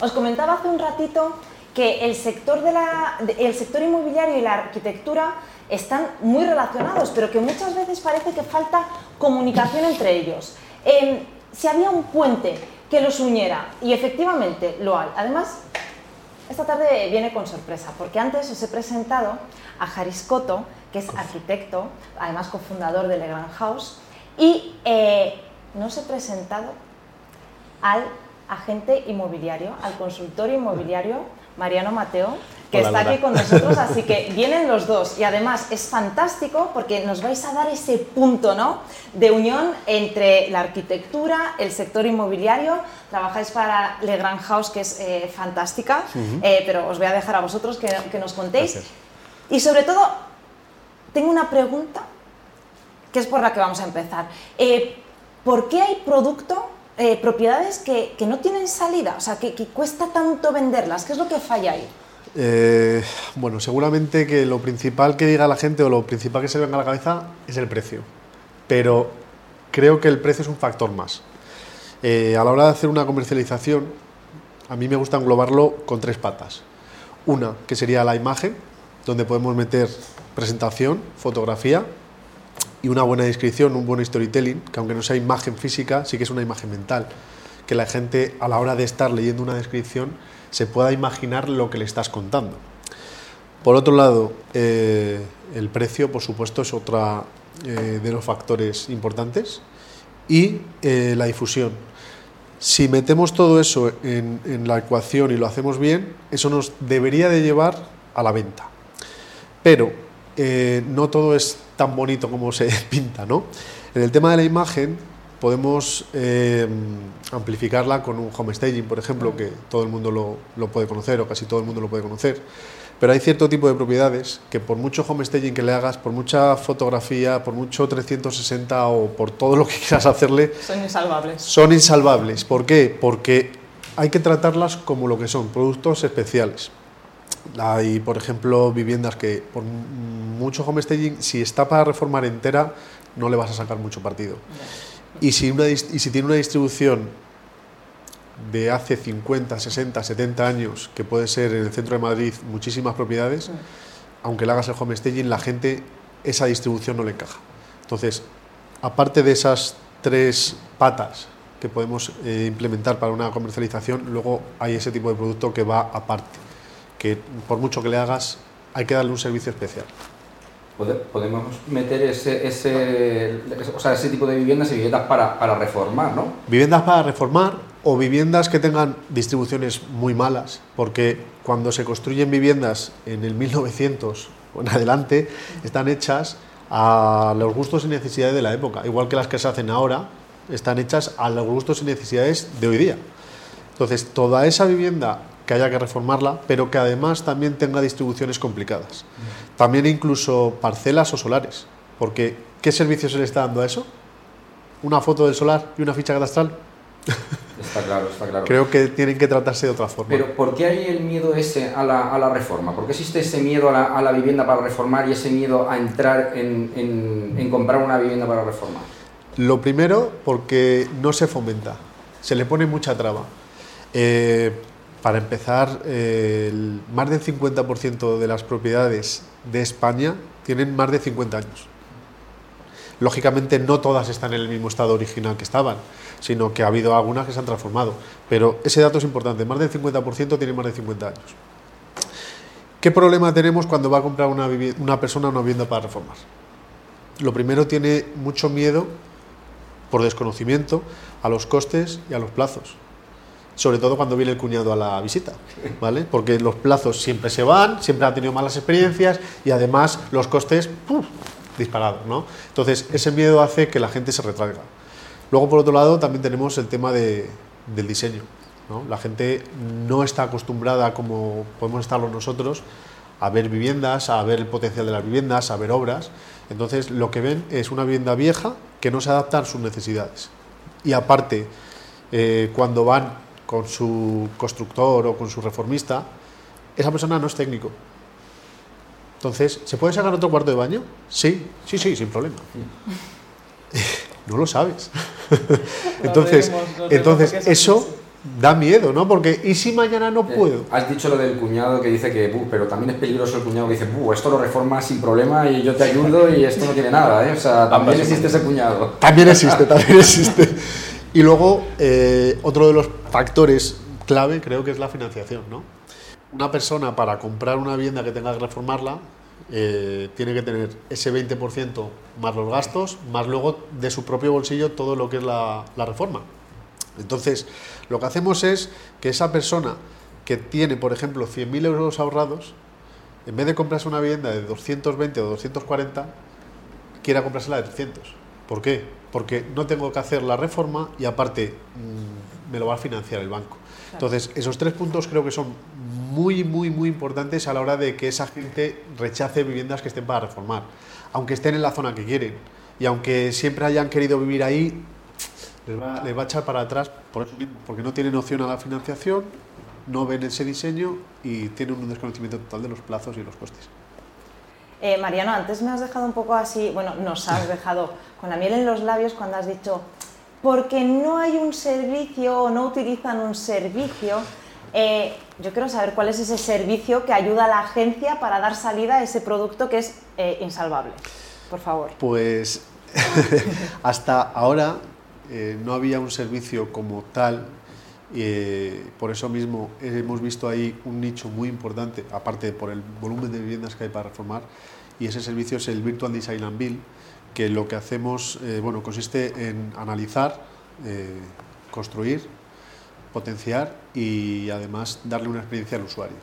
Os comentaba hace un ratito que el sector, de la, el sector inmobiliario y la arquitectura están muy relacionados, pero que muchas veces parece que falta comunicación entre ellos. Em, si había un puente que los uniera, y efectivamente lo hay. Además, esta tarde viene con sorpresa, porque antes os he presentado a Haris Coto, que es arquitecto, además cofundador de Legrand House, y eh, no os he presentado al agente inmobiliario, al consultor inmobiliario Mariano Mateo, que está aquí con nosotros, así que vienen los dos y además es fantástico porque nos vais a dar ese punto ¿no? de unión entre la arquitectura, el sector inmobiliario, trabajáis para Le Grand House que es eh, fantástica, eh, pero os voy a dejar a vosotros que, nos contéis. Y sobre todo, tengo una pregunta que es por la que vamos a empezar. Eh, ¿Por qué hay producto propiedades que, que, no tienen salida, o sea, que, que, cuesta tanto venderlas. ¿Qué es lo que falla ahí? Eh, bueno, seguramente que lo principal que diga la gente o lo principal que se venga a la cabeza es el precio. Pero creo que el precio es un factor más. Eh, a la hora de hacer una comercialización, a mí me gusta englobarlo con tres patas. Una, que sería la imagen, donde podemos meter presentación, fotografía y una buena descripción, un buen storytelling, que aunque no sea imagen física, sí que es una imagen mental. Que la gente a la hora de estar leyendo una descripción se pueda imaginar lo que le estás contando. Por otro lado, eh, el precio, por supuesto, es otra eh, de los factores importantes y eh, la difusión. Si metemos todo eso en, en, la ecuación y lo hacemos bien, eso nos debería de llevar a la venta. Pero no todo es tan bonito como se pinta, ¿no? En el tema de la imagen, podemos eh, amplificarla con un home staging, por ejemplo, que todo el mundo lo, puede conocer o casi todo el mundo lo puede conocer. Pero hay cierto tipo de propiedades que por mucho home staging que le hagas, por mucha fotografía, por mucho 360 o por todo lo que quieras hacerle... Son insalvables. Son insalvables. ¿Por qué? Porque hay que tratarlas como lo que son, productos especiales. Hay, por ejemplo, viviendas que por mucho home staging, si está para reformar entera, no le vas a sacar mucho partido. Y si, y si tiene una distribución de hace 50, 60, 70 años, que puede ser en el centro de Madrid muchísimas propiedades, aunque le hagas el home staging, la gente esa distribución no le encaja. Entonces, aparte de esas tres patas que podemos eh, implementar para una comercialización, luego hay ese tipo de producto que va aparte, que por mucho que le hagas, hay que darle un servicio especial podemos meter ese, ese, o sea, ese tipo de viviendas y viviendas para, para, reformar, ¿no? Viviendas para reformar o viviendas que tengan distribuciones muy malas, porque cuando se construyen viviendas en el 1900 o en adelante, están hechas a los gustos y necesidades de la época, igual que las que se hacen ahora, están hechas a los gustos y necesidades de hoy día. Entonces, toda esa vivienda que haya que reformarla, pero que además también tenga distribuciones complicadas. También incluso parcelas o solares, porque ¿qué servicio se le está dando a eso? ¿Una foto del solar y una ficha catastral? Está claro, está claro. Creo que tienen que tratarse de otra forma. Pero ¿por qué hay el miedo ese a la, a la reforma? ¿Por qué existe ese miedo a la, a la, vivienda para reformar y ese miedo a entrar en, en, en comprar una vivienda para reformar? Lo primero, porque no se fomenta, se le pone mucha traba. Eh, para empezar, el, más del 50% de las propiedades de España tienen más de 50 años. Lógicamente no todas están en el mismo estado original que estaban, sino que ha habido algunas que se han transformado. Pero ese dato es importante, más del 50% tienen más de 50 años. ¿Qué problema tenemos cuando va a comprar una, una persona una vivienda para reformar? Lo primero tiene mucho miedo, por desconocimiento, a los costes y a los plazos sobre todo cuando viene el cuñado a la visita, ¿vale? Porque los plazos siempre se van, siempre han tenido malas experiencias y además los costes disparados, ¿no? Entonces, ese miedo hace que la gente se retraiga. Luego, por otro lado, también tenemos el tema de, del diseño. ¿no? La gente no está acostumbrada, como podemos estarlo nosotros, a ver viviendas, a ver el potencial de las viviendas, a ver obras. Entonces, lo que ven es una vivienda vieja que no se adapta a sus necesidades. Y aparte, eh, cuando van con su constructor o con su reformista, esa persona no es técnico. Entonces, ¿se puede sacar otro cuarto de baño? Sí, sí, sí, sin problema. no lo sabes. entonces, entonces eso da miedo, ¿no? Porque ¿y si mañana no Eh, puedo? Has dicho lo del cuñado que dice que, "Bu, pero también es peligroso el cuñado que dice, "Bu, esto lo reformas sin problema y yo te ayudo y esto no tiene nada, ¿eh? O sea, también existe ese cuñado. También existe, también existe. Y luego, eh, otro de los factores clave creo que es la financiación, ¿no? Una persona para comprar una vivienda que tenga que reformarla eh, tiene que tener ese 20% más los gastos, más luego de su propio bolsillo todo lo que es la, la reforma. Entonces, lo que hacemos es que esa persona que tiene, por ejemplo, 100.000 euros ahorrados, en vez de comprarse una vivienda de 220 o 240, quiera comprársela de 300. ¿Por qué? Porque no tengo que hacer la reforma y aparte mm, me lo va a financiar el banco. Entonces, esos tres puntos creo que son muy, muy, muy importantes a la hora de que esa gente rechace viviendas que estén para reformar, aunque estén en la zona que quieren. Y aunque siempre hayan querido vivir ahí, les va, les va a echar para atrás por eso mismo, porque no tienen opción a la financiación, no ven ese diseño y tienen un desconocimiento total de los plazos y los costes. Eh, Mariano, antes me has dejado un poco así, bueno, nos has dejado con la miel en los labios cuando has dicho, porque no hay un servicio o no utilizan un servicio. Eh, yo quiero saber cuál es ese servicio que ayuda a la agencia para dar salida a ese producto que es eh, insalvable. Por favor. Pues hasta ahora no había un servicio como tal. Eh, por eso mismo hemos visto ahí un nicho muy importante, aparte por el volumen de viviendas que hay para reformar, y ese servicio es el Virtual Design and Build, que lo que hacemos eh, bueno, consiste en analizar, eh, construir, potenciar y además darle una experiencia al usuario.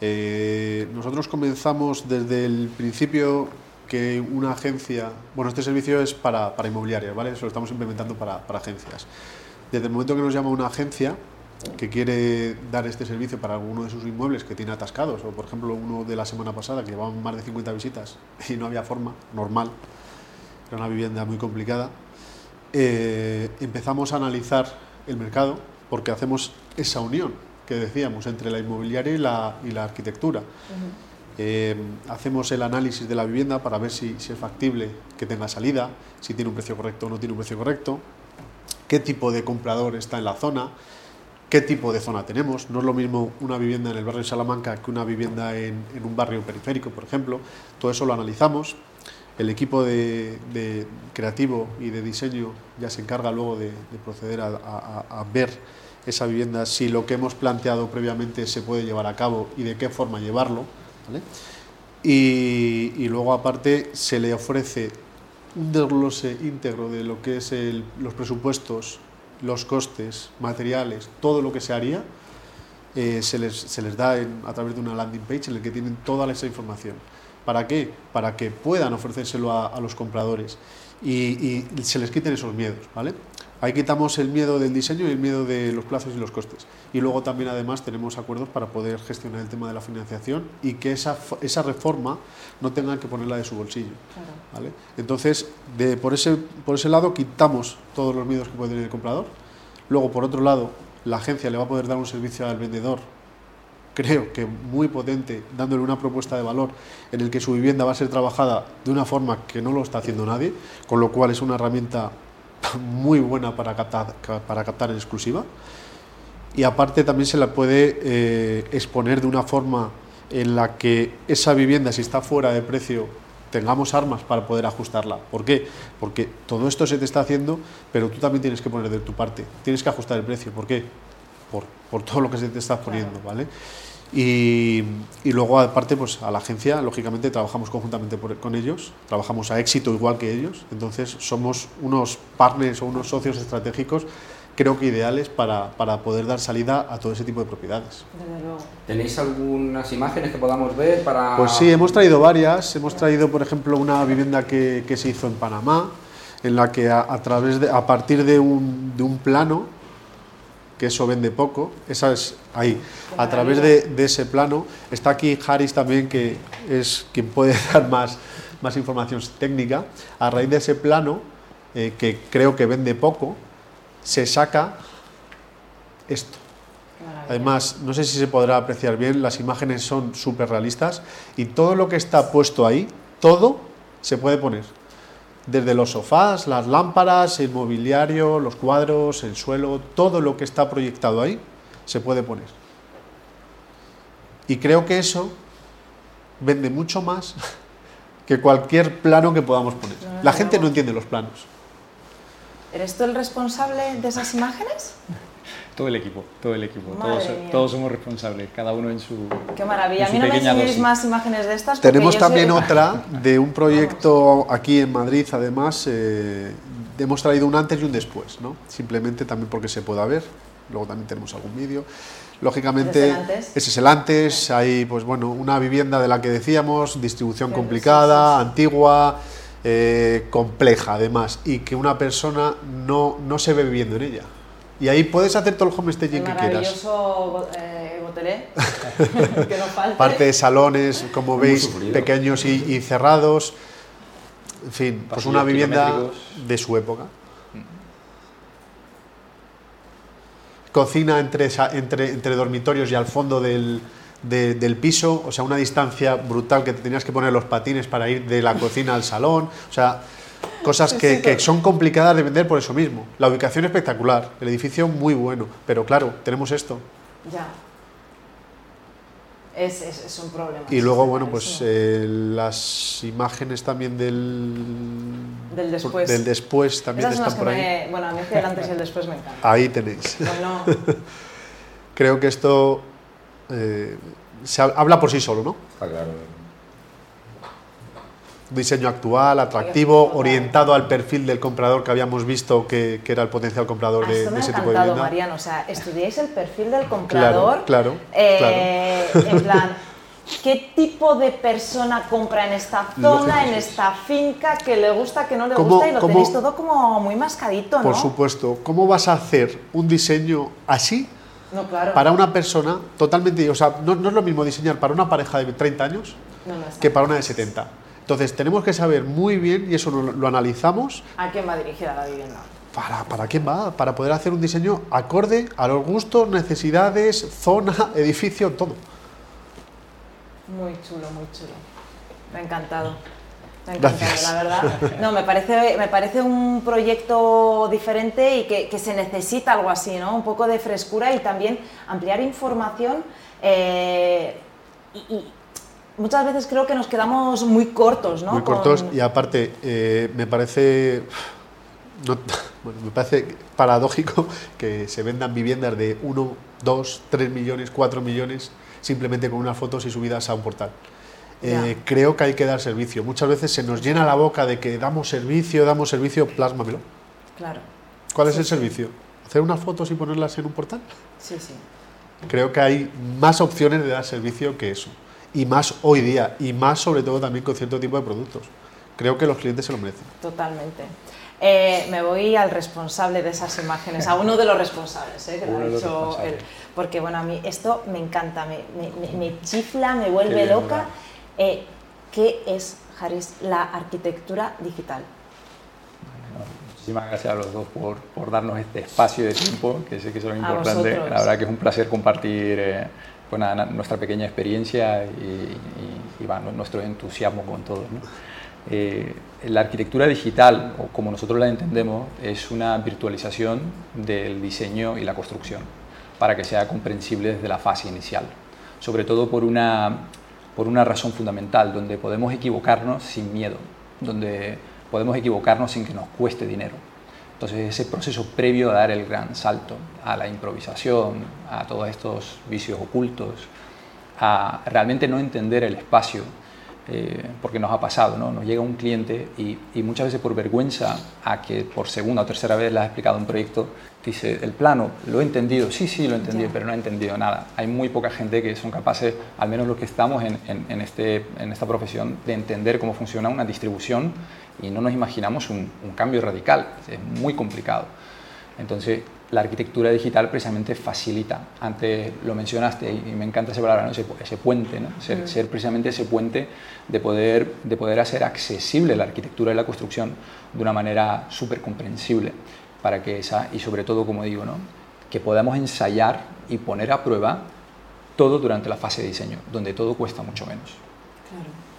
Eh, nosotros comenzamos desde el principio que una agencia, bueno, este servicio es para, para inmobiliarias, ¿vale? Eso lo estamos implementando para agencias. Desde el momento que nos llama una agencia que quiere dar este servicio para alguno de sus inmuebles que tiene atascados, o por ejemplo uno de la semana pasada que llevaban más de 50 visitas y no había forma, normal, era una vivienda muy complicada, eh, empezamos a analizar el mercado porque hacemos esa unión que decíamos entre la inmobiliaria y la, y la arquitectura. Eh, hacemos el análisis de la vivienda para ver si, si es factible que tenga salida, si tiene un precio correcto o no tiene un precio correcto, qué tipo de comprador está en la zona, qué tipo de zona tenemos. No es lo mismo una vivienda en el barrio de Salamanca que una vivienda en, un barrio periférico, por ejemplo. Todo eso lo analizamos. El equipo de, creativo y de diseño ya se encarga luego de, de proceder a, ver esa vivienda, si lo que hemos planteado previamente se puede llevar a cabo y de qué forma llevarlo. y luego aparte se le ofrece un desglose íntegro de lo que es el- los presupuestos, los costes, materiales, todo lo que se haría, eh, se, les, se les da en- a través de una landing page en la que tienen toda esa información. ¿Para qué? Para que puedan ofrecérselo a, a los compradores y, y se les quiten esos miedos, ¿vale? Ahí quitamos el miedo del diseño y el miedo de los plazos y los costes. Y luego también además tenemos acuerdos para poder gestionar el tema de la financiación y que esa, esa reforma no tengan que ponerla de su bolsillo. ¿vale? Entonces, de, por, ese, por ese lado quitamos todos los miedos que puede tener el comprador. Luego, por otro lado, la agencia le va a poder dar un servicio al vendedor, creo que muy potente, dándole una propuesta de valor en el que su vivienda va a ser trabajada de una forma que no lo está haciendo nadie, con lo cual es una herramienta muy buena para captar, ca- para captar en exclusiva. Y aparte también se la puede eh, exponer de una forma en la que esa vivienda, si está fuera de precio, tengamos armas para poder ajustarla. ¿Por qué? Porque todo esto se te está haciendo, pero tú también tienes que poner de tu parte. Tienes que ajustar el precio. ¿Por qué? Por, por todo lo que se te está poniendo, ¿vale? Y, y luego, aparte, pues a la agencia, lógicamente, trabajamos conjuntamente por- con ellos, trabajamos a éxito igual que ellos, entonces somos unos partners o unos socios estratégicos, creo que ideales para, para poder dar salida a todo ese tipo de propiedades. ¿Tenéis algunas imágenes que podamos ver para...? Pues sí, hemos traído varias. Hemos traído, por ejemplo, una vivienda que, que se hizo en Panamá, en la que a, a través de, a partir de un, de un plano, que eso vende poco, esa es ahí. A través de, de ese plano está aquí Haris también, que es quien puede dar más, más información técnica. A raíz de ese plano, eh, que creo que vende poco, se saca esto. Además, no sé si se podrá apreciar bien, las imágenes son súper realistas y todo lo que está puesto ahí, todo se puede poner. Desde los sofás, las lámparas, el mobiliario, los cuadros, el suelo, todo lo que está proyectado ahí se puede poner. Y creo que eso vende mucho más que cualquier plano que podamos poner. La gente no entiende los planos. ¿Eres tú el responsable de esas imágenes? Todo el equipo, todo el equipo, todos, todos, somos responsables, cada uno en su. Qué maravilla, a mí no me enseñéis más imágenes de estas. Tenemos también otra de un proyecto aquí en Madrid, además, eh, hemos traído un antes y un después, ¿no? Simplemente también porque se pueda ver, luego también tenemos algún vídeo. Lógicamente, ese es el antes, hay pues bueno, una vivienda de la que decíamos, distribución complicada, antigua, eh, compleja además, y que una persona no, no se ve viviendo en ella. Y ahí puedes hacer todo el homestaging que quieras. Maravilloso eh, botelé, que no falte. Parte de salones, como veis, pequeños y, cerrados. En fin, pues una vivienda de su época. Cocina entre, entre, entre dormitorios y al fondo del, del piso, o sea, una distancia brutal que te tenías que poner los patines para ir de la cocina al salón. O sea, Cosas que, son complicadas de vender por eso mismo. La ubicación espectacular, el edificio muy bueno, pero claro, tenemos esto. Ya. Es, es, un problema. Y luego, bueno, pues eh, las imágenes también del, del después. Del después también están por ahí. bueno, a mí el antes y el después me encanta. Ahí tenéis. Bueno. Creo que esto eh, se habla por sí solo, ¿no? Está claro diseño actual, atractivo, orientado al perfil del comprador que habíamos visto que, era el potencial comprador de, ese tipo de vivienda. Mariano, o sea, estudiáis el perfil del comprador. Claro, eh, En plan, ¿qué tipo de persona compra en esta zona, en esta finca, que le gusta, que no le gusta y lo tenéis todo como muy mascadito, ¿no? Por supuesto. ¿Cómo vas a hacer un diseño así? No, claro. Para una persona totalmente, o sea, no, es lo mismo diseñar para una pareja de 30 años que para una de 70. Entonces tenemos que saber muy bien, y eso lo, analizamos. ¿A quién va dirigida la vivienda? Para, ¿Para quién va? Para poder hacer un diseño acorde a los gustos, necesidades, zona, edificio, todo. Muy chulo, muy chulo. Me ha encantado. Me ha encantado, la verdad. No, me parece, me parece un proyecto diferente y que, se necesita algo así, ¿no? Un poco de frescura y también ampliar información y, muchas veces creo que nos quedamos muy cortos, ¿no? Muy cortos y aparte eh, me parece... me parece paradójico que se vendan viviendas de 1, 2, 3 millones, 4 millones simplemente con unas fotos y subidas a un portal. Eh, creo que hay que dar servicio. Muchas veces se nos llena la boca de que damos servicio, damos servicio, plásmamelo. Claro. ¿Cuál es el servicio? ¿Hacer unas fotos y ponerlas en un portal? Sí, sí. Creo que hay más opciones de dar servicio que eso y más hoy día, y más sobre todo también con cierto tipo de productos. Creo que los clientes se lo merecen. Totalmente. Eh, me voy al responsable de esas imágenes, a uno de los responsables, eh, que lo ha dicho él. Porque bueno, a mí esto me encanta, me, me, chifla, me vuelve loca. Eh, ¿Qué es, Haris, la arquitectura digital? muchísimas gracias a los dos por, por, darnos este espacio de tiempo, que sé que es lo importante. La verdad que es un placer compartir pues nuestra pequeña experiencia y, nuestro entusiasmo con todo. Eh, la arquitectura digital, o como nosotros la entendemos, es una virtualización del diseño y la construcción para que sea comprensible desde la fase inicial, sobre todo por una, por una razón fundamental, donde podemos equivocarnos sin miedo, donde podemos equivocarnos sin que nos cueste dinero entonces ese proceso previo a dar el gran salto a la improvisación, a todos estos vicios ocultos, a realmente no entender el espacio, eh, porque nos ha pasado, ¿no? nos llega un cliente y, muchas veces por vergüenza a que por segunda o tercera vez le has explicado un proyecto, dice, el plano, lo he entendido, sí, sí, lo he entendido, pero no he entendido nada. Hay muy poca gente que son capaces, al menos los que estamos en, en, este, en esta profesión, de entender cómo funciona una distribución y no nos imaginamos un, cambio radical, es muy complicado. Entonces, la arquitectura digital precisamente facilita. Antes lo mencionaste y me encanta esa palabra, ese, puente, ¿no? ser, ser, precisamente ese puente de poder, de poder hacer accesible la arquitectura y la construcción de una manera súper comprensible para que esa, y sobre todo, como digo, ¿no? que podamos ensayar y poner a prueba todo durante la fase de diseño, donde todo cuesta mucho menos. Claro.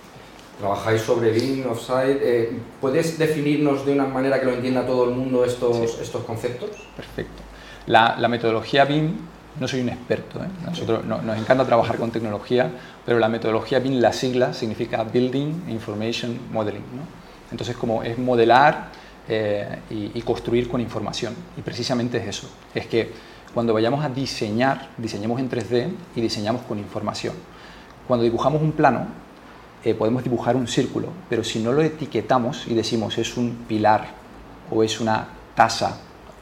Trabajáis sobre BIM, Offside. Eh, ¿Puedes definirnos de una manera que lo entienda todo el mundo estos, estos conceptos? Perfecto. La, la, metodología BIM, no soy un experto, ¿eh? nosotros nos encanta trabajar con tecnología, pero la metodología BIM, la sigla, significa Building Information Modeling. ¿no? Entonces, como es modelar eh, y, y construir con información. Y precisamente es eso, es que cuando vayamos a diseñar, diseñemos en 3D y diseñamos con información. Cuando dibujamos un plano, eh, podemos dibujar un círculo, pero si no lo etiquetamos y decimos es un pilar o es una taza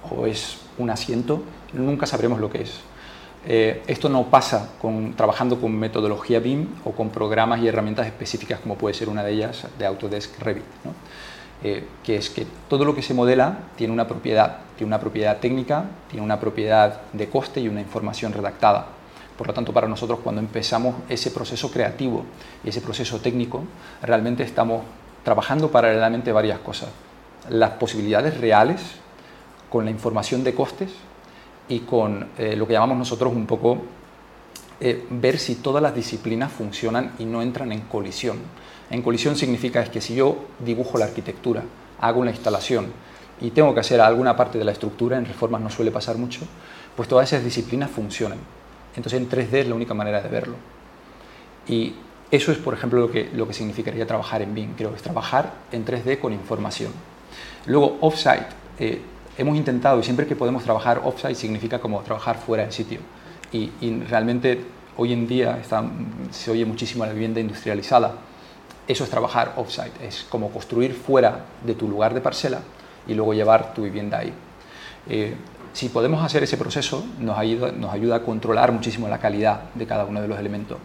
o es un asiento, nunca sabremos lo que es. Eh, esto no pasa con, trabajando con metodología BIM o con programas y herramientas específicas como puede ser una de ellas de Autodesk Revit, eh, que es que todo lo que se modela tiene una propiedad, tiene una propiedad técnica, tiene una propiedad de coste y una información redactada. Por lo tanto, para nosotros cuando empezamos ese proceso creativo y ese proceso técnico, realmente estamos trabajando paralelamente varias cosas. Las posibilidades reales con la información de costes y con eh, lo que llamamos nosotros un poco eh, ver si todas las disciplinas funcionan y no entran en colisión. En colisión significa es que si yo dibujo la arquitectura, hago una instalación y tengo que hacer alguna parte de la estructura, en reformas no suele pasar mucho, pues todas esas disciplinas funcionan. Entonces en 3D es la única manera de verlo. Y eso es, por ejemplo, lo que, lo que significaría trabajar en BIM, creo, es trabajar en 3D con información. Luego, offsite. Eh, hemos intentado, y siempre que podemos trabajar offsite significa como trabajar fuera del sitio. Y, realmente hoy en día está, se oye muchísimo la vivienda industrializada. Eso es trabajar offsite, es como construir fuera de tu lugar de parcela y luego llevar tu vivienda ahí. Eh, si podemos hacer ese proceso, nos ayuda, nos ayuda a controlar muchísimo la calidad de cada uno de los elementos.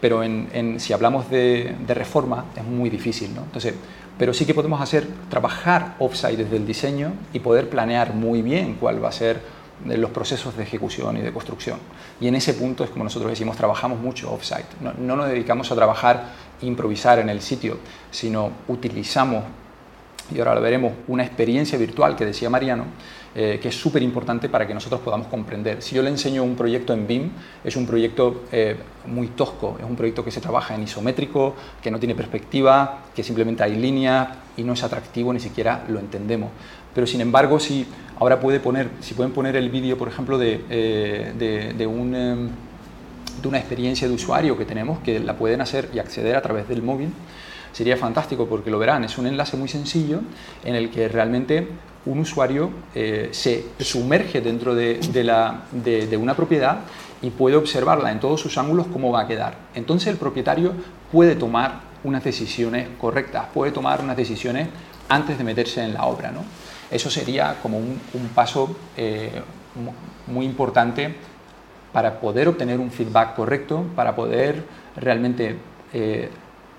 Pero en, si hablamos de, reforma, es muy difícil. ¿no? Entonces, pero sí que podemos hacer, trabajar offsite desde el diseño y poder planear muy bien cuál va a ser los procesos de ejecución y de construcción. Y en ese punto es como nosotros decimos, trabajamos mucho offsite. No, no nos dedicamos a trabajar, improvisar en el sitio, sino utilizamos, y ahora lo veremos, una experiencia virtual que decía Mariano, eh, que es súper importante para que nosotros podamos comprender. Si yo le enseño un proyecto en BIM, es un proyecto eh, muy tosco, es un proyecto que se trabaja en isométrico, que no tiene perspectiva, que simplemente hay líneas y no es atractivo, ni siquiera lo entendemos. Pero sin embargo, si ahora puede poner, si pueden poner el vídeo, por ejemplo, de, eh, de, de un de una experiencia de usuario que tenemos, que la pueden hacer y acceder a través del móvil, sería fantástico porque lo verán, es un enlace muy sencillo en el que realmente un usuario eh, se sumerge dentro de, la, de, una propiedad y puede observarla en todos sus ángulos cómo va a quedar. Entonces el propietario puede tomar unas decisiones correctas, puede tomar unas decisiones antes de meterse en la obra. ¿no? Eso sería como un, paso eh, muy importante para poder obtener un feedback correcto, para poder realmente eh,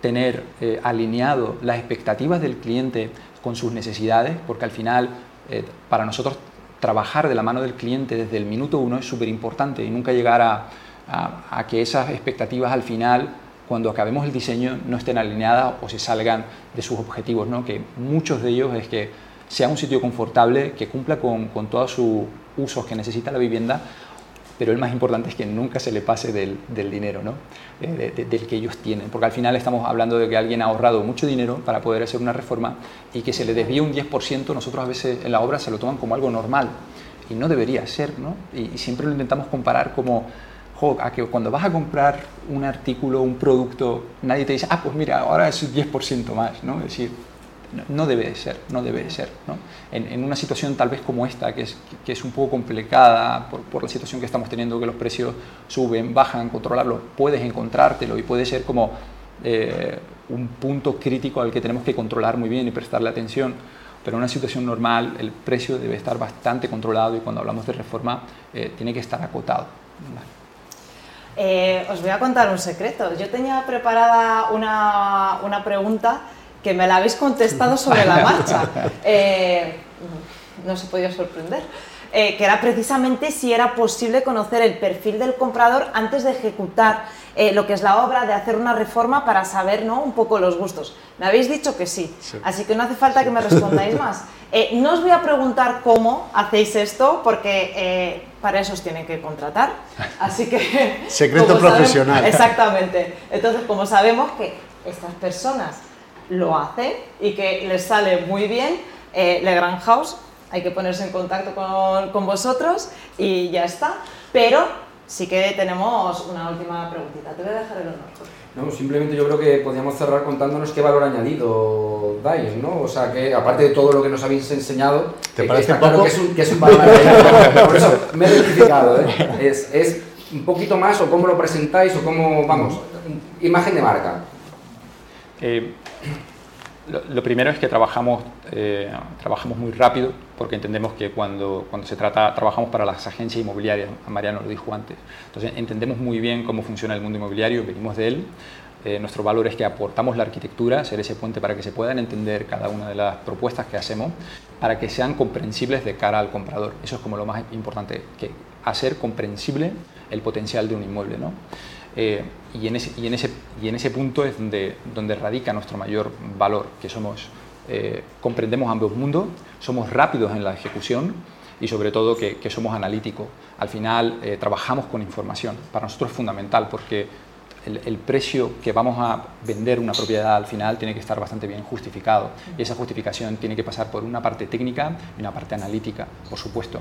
tener alineado las expectativas del cliente con sus necesidades, porque al final eh, para nosotros trabajar de la mano del cliente desde el minuto uno es súper importante y nunca llegar a, a, que esas expectativas al final, cuando acabemos el diseño, no estén alineadas o se salgan de sus objetivos, ¿no? que muchos de ellos es que sea un sitio confortable, que cumpla con, con todos sus usos que necesita la vivienda, pero el más importante es que nunca se le pase del, dinero, ¿no? Eh, del que ellos tienen, porque al final estamos hablando de que alguien ha ahorrado mucho dinero para poder hacer una reforma y que se le desvíe un 10%, nosotros a veces en la obra se lo toman como algo normal y no debería ser, ¿no? Y, siempre lo intentamos comparar como, jo, a que cuando vas a comprar un artículo, un producto, nadie te dice, ah, pues mira, ahora es un 10% más, ¿no? Es decir, no debe de ser, no debe de ser. ¿no? En, una situación tal vez como esta, que es, que es un poco complicada por, por, la situación que estamos teniendo, que los precios suben, bajan, controlarlo, puedes encontrártelo y puede ser como eh, un punto crítico al que tenemos que controlar muy bien y prestarle atención. Pero en una situación normal el precio debe estar bastante controlado y cuando hablamos de reforma eh, tiene que estar acotado. Eh, os voy a contar un secreto. Yo tenía preparada una, una pregunta que me la habéis contestado sobre la marcha. Eh, no se podía sorprender. Eh, que era precisamente si era posible conocer el perfil del comprador antes de ejecutar eh, lo que es la obra, de hacer una reforma para saber ¿no? un poco los gustos. Me habéis dicho que sí, así que no hace falta que me respondáis más. no os voy a preguntar cómo hacéis esto, porque para eso os tienen que contratar. Así que... Secreto profesional. exactamente. Entonces, como sabemos que estas personas lo hace y que les sale muy bien. Eh, Legrand House, hay que ponerse en contacto con, con vosotros y ya está. Pero sí que tenemos una última preguntita. Te voy a dejar el honor. No, simplemente yo creo que podríamos cerrar contándonos qué valor añadido dais, ¿no? O sea, que aparte de todo lo que nos habéis enseñado, ¿Te que parece está claro poco? que es, un, que es un valor añadido. Por eso me he identificado, ¿eh? Es, es un poquito más o cómo lo presentáis o cómo, vamos, imagen de marca. Eh, lo, primero es que trabajamos, eh, trabajamos muy rápido porque entendemos que cuando, cuando se trata, trabajamos para las agencias inmobiliarias, Mariano lo dijo antes, entonces entendemos muy bien cómo funciona el mundo inmobiliario, venimos de él, eh, nuestro valor es que aportamos la arquitectura, ser ese puente para que se puedan entender cada una de las propuestas que hacemos, para que sean comprensibles de cara al comprador. Eso es como lo más importante, que hacer comprensible el potencial de un inmueble. ¿no? Eh, y, en ese, y, en ese, y en ese punto es donde, donde radica nuestro mayor valor, que somos, eh, comprendemos ambos mundos, somos rápidos en la ejecución y sobre todo que, somos analíticos. Al final eh, trabajamos con información. Para nosotros es fundamental porque el, el, precio que vamos a vender una propiedad al final tiene que estar bastante bien justificado. Y esa justificación tiene que pasar por una parte técnica y una parte analítica, por supuesto.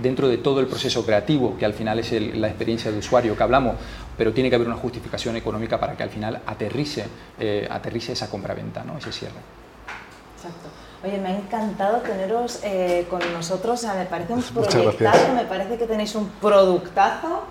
Dentro de todo el proceso creativo, que al final es el, la experiencia de usuario que hablamos, pero tiene que haber una justificación económica para que al final aterrice, eh, aterrice esa compra-venta, ¿no? ese cierre. Exacto. Oye, me ha encantado teneros eh, con nosotros, o sea, me parece un proyectazo, me parece que tenéis un productazo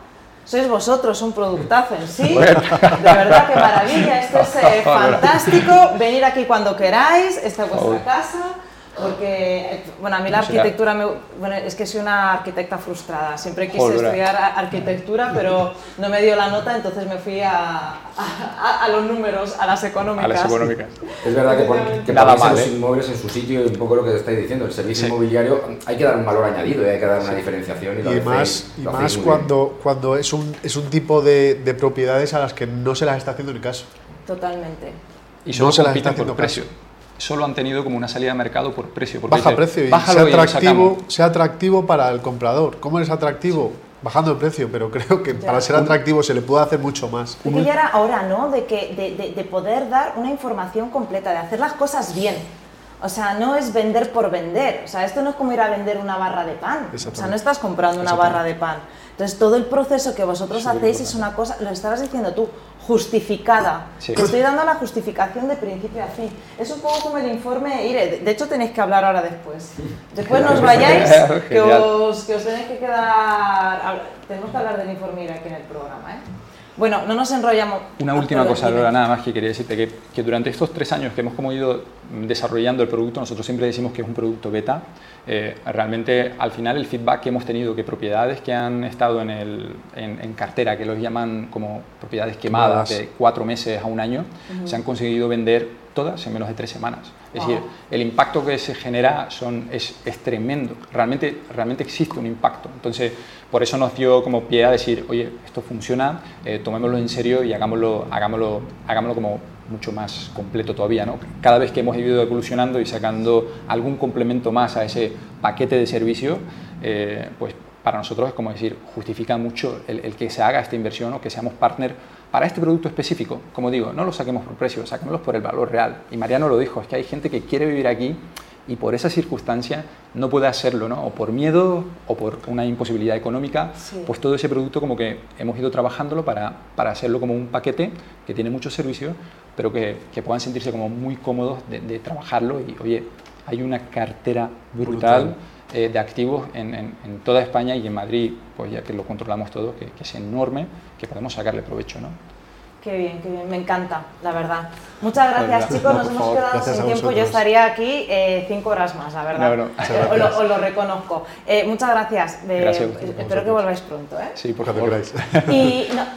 sois vosotros un productazo en sí. Bueno. De verdad, qué maravilla. Esto es eh, fantástico. Venir aquí cuando queráis. Esta es vuestra casa. Porque, bueno, a mí la arquitectura, me, bueno, es que soy una arquitecta frustrada. Siempre quise Joder. estudiar arquitectura, pero no me dio la nota, entonces me fui a, a, a los números, a las económicas. A las económicas. Es verdad que, pon, que Nada mal, los ¿eh? inmuebles en su sitio y un poco lo que estáis diciendo. El servicio sí. inmobiliario hay que dar un valor añadido y hay que dar una sí. diferenciación. Y, y más, y más cuando, cuando es, un, es un tipo de, de, propiedades a las que no se las está haciendo ni caso. Totalmente. Y solo no se las está haciendo por precio. Caso solo han tenido como una salida de mercado por precio. Baja dice, precio y sea atractivo, y sea atractivo para el comprador. ¿Cómo es atractivo? Sí. Bajando el precio, pero creo que ya. para ser atractivo se le puede hacer mucho más. Y ya era hora, ¿no? De, que, de, de, de, poder dar una información completa, de hacer las cosas bien. O sea, no es vender por vender. O sea, esto no es como ir a vender una barra de pan. O sea, no estás comprando una barra de pan. Entonces, todo el proceso que vosotros sí, hacéis es una cosa, lo estabas diciendo tú, justificada. Sí. Te estoy dando la justificación de principio a fin. Es un poco como el informe IRE. De hecho, tenéis que hablar ahora después. Después nos vayáis, que os, que os tenéis que quedar... Tenemos que hablar del informe IRE aquí en el programa, ¿eh? Bueno, no nos enrollamos. Una última cosa, Laura, nada más que quería decirte que, que, durante estos tres años que hemos como ido desarrollando el producto, nosotros siempre decimos que es un producto beta. Eh, realmente, al final, el feedback que hemos tenido, que propiedades que han estado en, el, en, en cartera, que los llaman como propiedades quemadas de cuatro meses a un año, uh -huh. se han conseguido vender todas en menos de tres semanas. Es wow. decir, el impacto que se genera son, es, es, tremendo. Realmente, realmente existe un impacto. Entonces, por eso nos dio como pie a decir, oye, esto funciona, eh, tomémoslo en serio y hagámoslo, hagámoslo, hagámoslo como mucho más completo todavía. ¿no? Cada vez que hemos ido evolucionando y sacando algún complemento más a ese paquete de servicio, eh, pues para nosotros es como decir, justifica mucho el, el, que se haga esta inversión o que seamos partner para este producto específico. Como digo, no lo saquemos por precio, saquémoslo por el valor real. Y Mariano lo dijo, es que hay gente que quiere vivir aquí y por esa circunstancia no puede hacerlo, ¿no? O por miedo o por una imposibilidad económica, sí. pues todo ese producto como que hemos ido trabajándolo para, para hacerlo como un paquete que tiene muchos servicios, pero que, que puedan sentirse como muy cómodos de, de, trabajarlo y, oye, hay una cartera brutal. brutal eh, de activos en, en, en, toda España y en Madrid, pues ya que lo controlamos todo, que, que, es enorme, que podemos sacarle provecho, ¿no? Qué bien, qué bien, me encanta, la verdad. Muchas gracias, chicos, nos hemos favor, quedado sin tiempo, yo estaría aquí eh, cinco horas más, la verdad. No, no, eh, os, lo, os, lo, reconozco. Eh, muchas gracias, gracias espero que volváis pronto. ¿eh? Sí, por favor. Y, no,